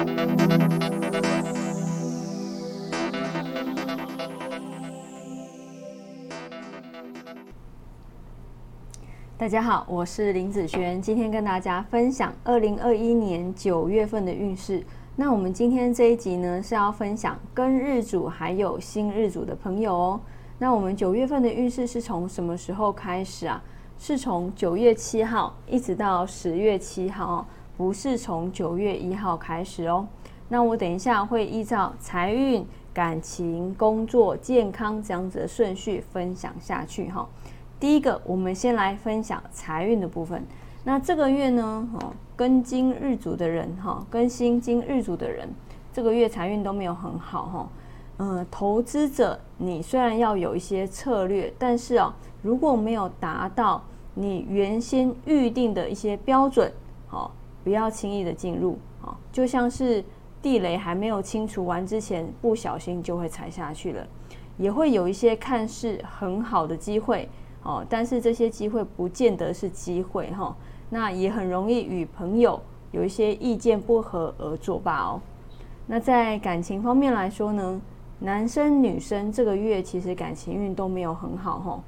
大家好，我是林子轩，今天跟大家分享二零二一年九月份的运势。那我们今天这一集呢，是要分享跟日主还有新日主的朋友哦。那我们九月份的运势是从什么时候开始啊？是从九月七号一直到十月七号，不是从九月一号开始哦。那我等一下会依照财运、感情、工作、健康这样子的顺序分享下去哈。第一个，我们先来分享财运的部分。那这个月呢，哦，跟金日主的人哈，跟辛金日主的人，这个月财运都没有很好哈。嗯，投资者，你虽然要有一些策略，但是哦，如果没有达到你原先预定的一些标准，好，不要轻易的进入啊，就像是地雷还没有清除完之前，不小心就会踩下去了，也会有一些看似很好的机会。哦，但是这些机会不见得是机会哈，那也很容易与朋友有一些意见不合而作罢哦。那在感情方面来说呢，男生女生这个月其实感情运都没有很好哈。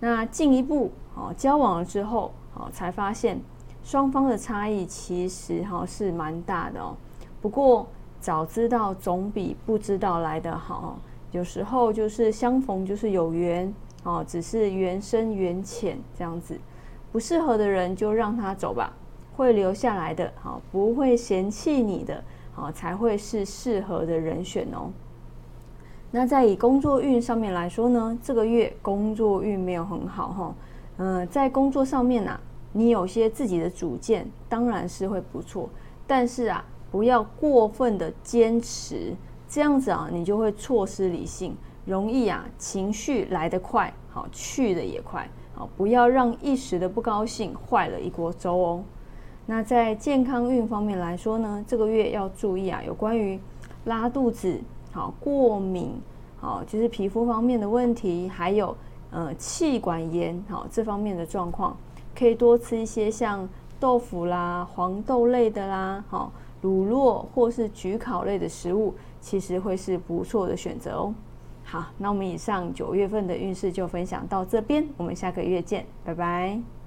那进一步哦交往了之后哦，才发现双方的差异其实哈是蛮大的哦。不过早知道总比不知道来得好，有时候就是相逢就是有缘。哦，只是缘深缘浅这样子，不适合的人就让他走吧，会留下来的，好，不会嫌弃你的，好，才会是适合的人选哦。那在以工作运上面来说呢，这个月工作运没有很好哈，嗯，在工作上面呐，你有些自己的主见，当然是会不错，但是啊，不要过分的坚持，这样子啊，你就会错失理性。容易啊，情绪来得快，好去的也快，好不要让一时的不高兴坏了一锅粥哦。那在健康运方面来说呢，这个月要注意啊，有关于拉肚子、好过敏、好就是皮肤方面的问题，还有呃气管炎好这方面的状况，可以多吃一些像豆腐啦、黄豆类的啦，好乳酪或是焗烤类的食物，其实会是不错的选择哦。好，那我们以上九月份的运势就分享到这边，我们下个月见，拜拜。